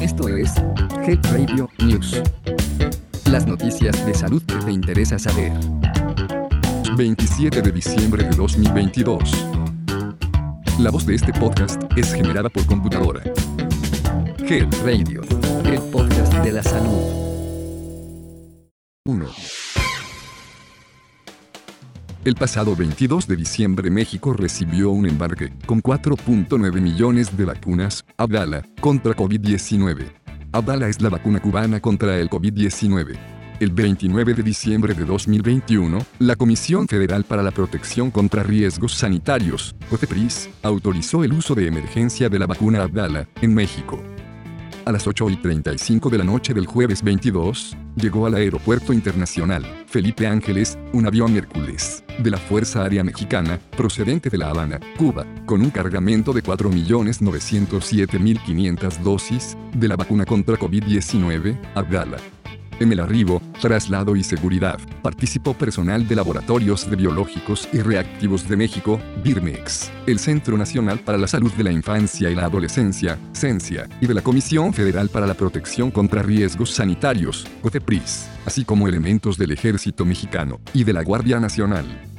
Esto es Health Radio News. Las noticias de salud que te interesa saber. 27 de diciembre de 2022. La voz de este podcast es generada por computadora. Health Radio, el podcast de la salud. 1. El pasado 22 de diciembre México recibió un embarque con 4.9 millones de vacunas, Abdala, contra COVID-19. Abdala es la vacuna cubana contra el COVID-19. El 29 de diciembre de 2021, la Comisión Federal para la Protección contra Riesgos Sanitarios, COFEPRIS, autorizó el uso de emergencia de la vacuna Abdala en México. A las 8 y 35 de la noche del jueves 22, llegó al Aeropuerto Internacional Felipe Ángeles, un avión Hércules, de la Fuerza Aérea Mexicana, procedente de La Habana, Cuba, con un cargamento de 4.907.500 dosis de la vacuna contra COVID-19, Abdala. En el arribo, traslado y seguridad, participó personal de Laboratorios de Biológicos y Reactivos de México, BIRMEX, el Centro Nacional para la Salud de la Infancia y la Adolescencia, CENSIA, y de la Comisión Federal para la Protección contra Riesgos Sanitarios, COFEPRIS, así como elementos del Ejército Mexicano y de la Guardia Nacional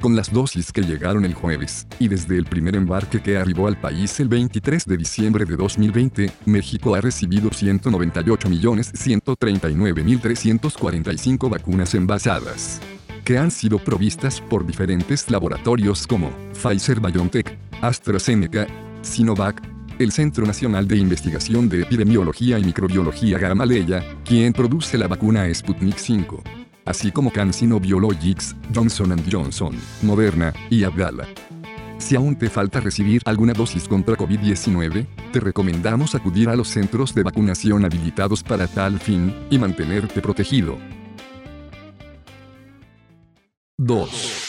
con las dosis que llegaron el jueves, y desde el primer embarque que arribó al país el 23 de diciembre de 2020, México ha recibido 198.139.345 vacunas envasadas que han sido provistas por diferentes laboratorios como Pfizer BioNTech, AstraZeneca, Sinovac, el Centro Nacional de Investigación de Epidemiología y Microbiología Gamaleya, quien produce la vacuna Sputnik 5 así como CanSino Biologics, Johnson Johnson, Moderna y Abdala. Si aún te falta recibir alguna dosis contra COVID-19, te recomendamos acudir a los centros de vacunación habilitados para tal fin y mantenerte protegido. 2.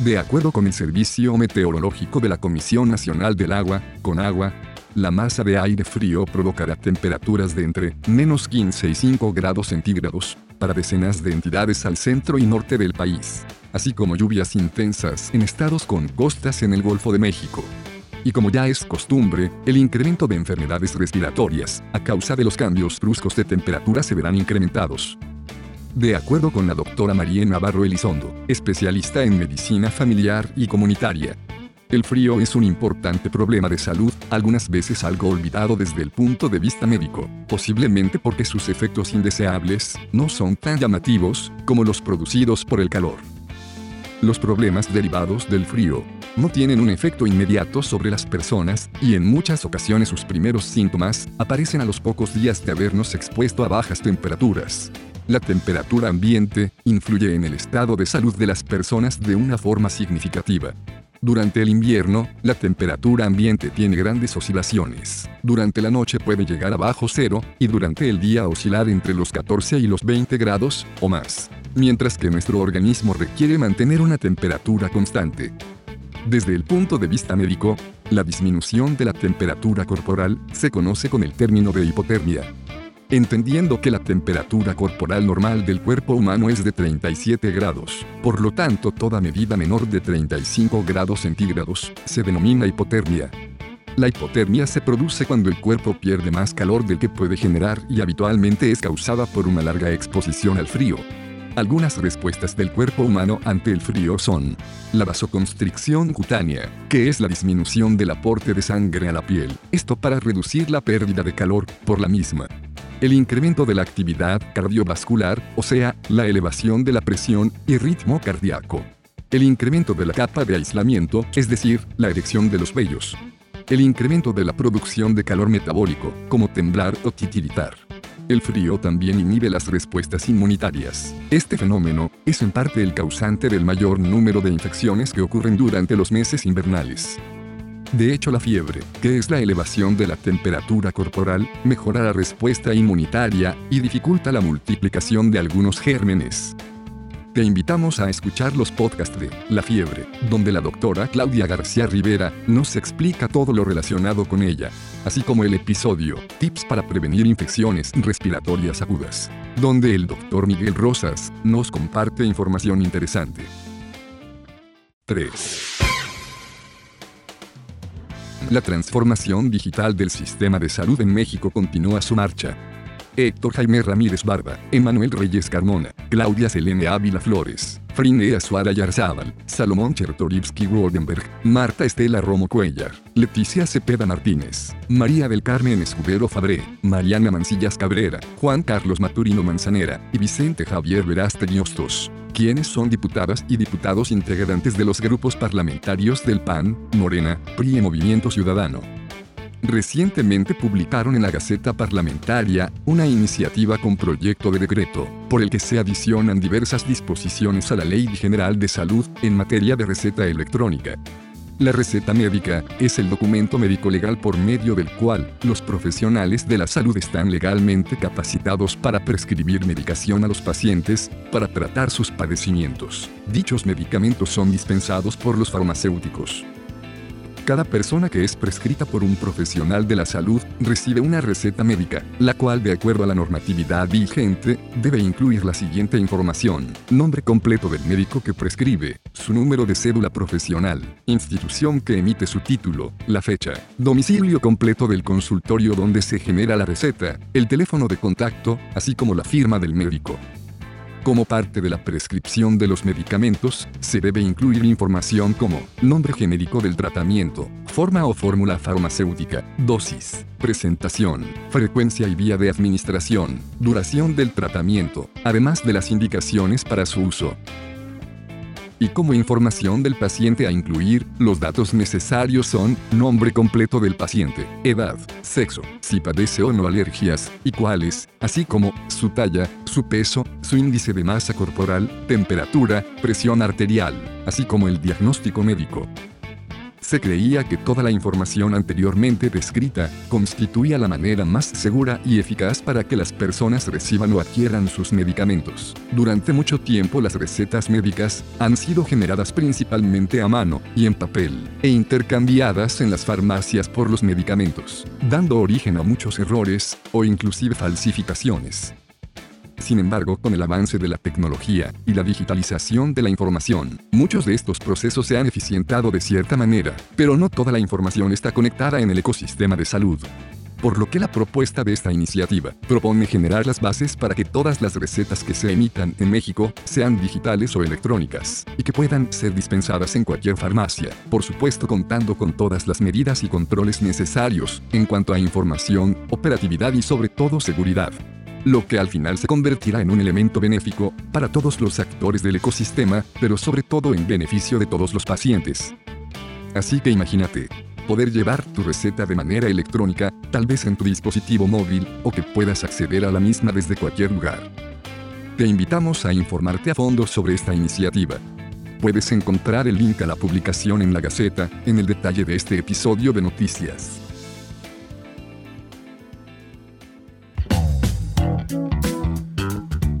De acuerdo con el Servicio Meteorológico de la Comisión Nacional del Agua, con agua, la masa de aire frío provocará temperaturas de entre menos 15 y 5 grados centígrados para decenas de entidades al centro y norte del país, así como lluvias intensas en estados con costas en el Golfo de México. Y como ya es costumbre, el incremento de enfermedades respiratorias, a causa de los cambios bruscos de temperatura, se verán incrementados. De acuerdo con la doctora María Navarro Elizondo, especialista en medicina familiar y comunitaria, el frío es un importante problema de salud, algunas veces algo olvidado desde el punto de vista médico, posiblemente porque sus efectos indeseables no son tan llamativos como los producidos por el calor. Los problemas derivados del frío no tienen un efecto inmediato sobre las personas, y en muchas ocasiones sus primeros síntomas aparecen a los pocos días de habernos expuesto a bajas temperaturas. La temperatura ambiente influye en el estado de salud de las personas de una forma significativa. Durante el invierno, la temperatura ambiente tiene grandes oscilaciones. Durante la noche puede llegar a bajo cero, y durante el día oscilar entre los 14 y los 20 grados, o más. Mientras que nuestro organismo requiere mantener una temperatura constante. Desde el punto de vista médico, la disminución de la temperatura corporal se conoce con el término de hipotermia entendiendo que la temperatura corporal normal del cuerpo humano es de 37 grados. Por lo tanto, toda medida menor de 35 grados centígrados se denomina hipotermia. La hipotermia se produce cuando el cuerpo pierde más calor del que puede generar y habitualmente es causada por una larga exposición al frío. Algunas respuestas del cuerpo humano ante el frío son la vasoconstricción cutánea, que es la disminución del aporte de sangre a la piel, esto para reducir la pérdida de calor por la misma el incremento de la actividad cardiovascular, o sea, la elevación de la presión y ritmo cardíaco. El incremento de la capa de aislamiento, es decir, la erección de los vellos. El incremento de la producción de calor metabólico, como temblar o titiritar. El frío también inhibe las respuestas inmunitarias. Este fenómeno es en parte el causante del mayor número de infecciones que ocurren durante los meses invernales. De hecho, la fiebre, que es la elevación de la temperatura corporal, mejora la respuesta inmunitaria y dificulta la multiplicación de algunos gérmenes. Te invitamos a escuchar los podcasts de La Fiebre, donde la doctora Claudia García Rivera nos explica todo lo relacionado con ella, así como el episodio Tips para prevenir infecciones respiratorias agudas, donde el doctor Miguel Rosas nos comparte información interesante. 3. La transformación digital del sistema de salud en México continúa su marcha. Héctor Jaime Ramírez Barba, Emanuel Reyes Carmona, Claudia Selene Ávila Flores, Frinea Suara Yarzábal, Salomón Chertorivsky Rodenberg, Marta Estela Romo Cuellar, Leticia Cepeda Martínez, María del Carmen Escudero Fabré, Mariana Mancillas Cabrera, Juan Carlos Maturino Manzanera y Vicente Javier Verástegui Hostos quienes son diputadas y diputados integrantes de los grupos parlamentarios del PAN, Morena, PRI y Movimiento Ciudadano recientemente publicaron en la Gaceta Parlamentaria una iniciativa con proyecto de decreto, por el que se adicionan diversas disposiciones a la Ley General de Salud en materia de receta electrónica. La receta médica es el documento médico legal por medio del cual los profesionales de la salud están legalmente capacitados para prescribir medicación a los pacientes para tratar sus padecimientos. Dichos medicamentos son dispensados por los farmacéuticos. Cada persona que es prescrita por un profesional de la salud recibe una receta médica, la cual de acuerdo a la normatividad vigente, debe incluir la siguiente información. Nombre completo del médico que prescribe, su número de cédula profesional, institución que emite su título, la fecha, domicilio completo del consultorio donde se genera la receta, el teléfono de contacto, así como la firma del médico. Como parte de la prescripción de los medicamentos, se debe incluir información como nombre genérico del tratamiento, forma o fórmula farmacéutica, dosis, presentación, frecuencia y vía de administración, duración del tratamiento, además de las indicaciones para su uso y como información del paciente a incluir, los datos necesarios son nombre completo del paciente, edad, sexo, si padece o no alergias, y cuáles, así como su talla, su peso, su índice de masa corporal, temperatura, presión arterial, así como el diagnóstico médico. Se creía que toda la información anteriormente descrita constituía la manera más segura y eficaz para que las personas reciban o adquieran sus medicamentos. Durante mucho tiempo las recetas médicas han sido generadas principalmente a mano y en papel, e intercambiadas en las farmacias por los medicamentos, dando origen a muchos errores o inclusive falsificaciones. Sin embargo, con el avance de la tecnología y la digitalización de la información, muchos de estos procesos se han eficientado de cierta manera, pero no toda la información está conectada en el ecosistema de salud. Por lo que la propuesta de esta iniciativa propone generar las bases para que todas las recetas que se emitan en México sean digitales o electrónicas, y que puedan ser dispensadas en cualquier farmacia, por supuesto contando con todas las medidas y controles necesarios en cuanto a información, operatividad y sobre todo seguridad lo que al final se convertirá en un elemento benéfico para todos los actores del ecosistema, pero sobre todo en beneficio de todos los pacientes. Así que imagínate, poder llevar tu receta de manera electrónica, tal vez en tu dispositivo móvil, o que puedas acceder a la misma desde cualquier lugar. Te invitamos a informarte a fondo sobre esta iniciativa. Puedes encontrar el link a la publicación en la Gaceta, en el detalle de este episodio de noticias.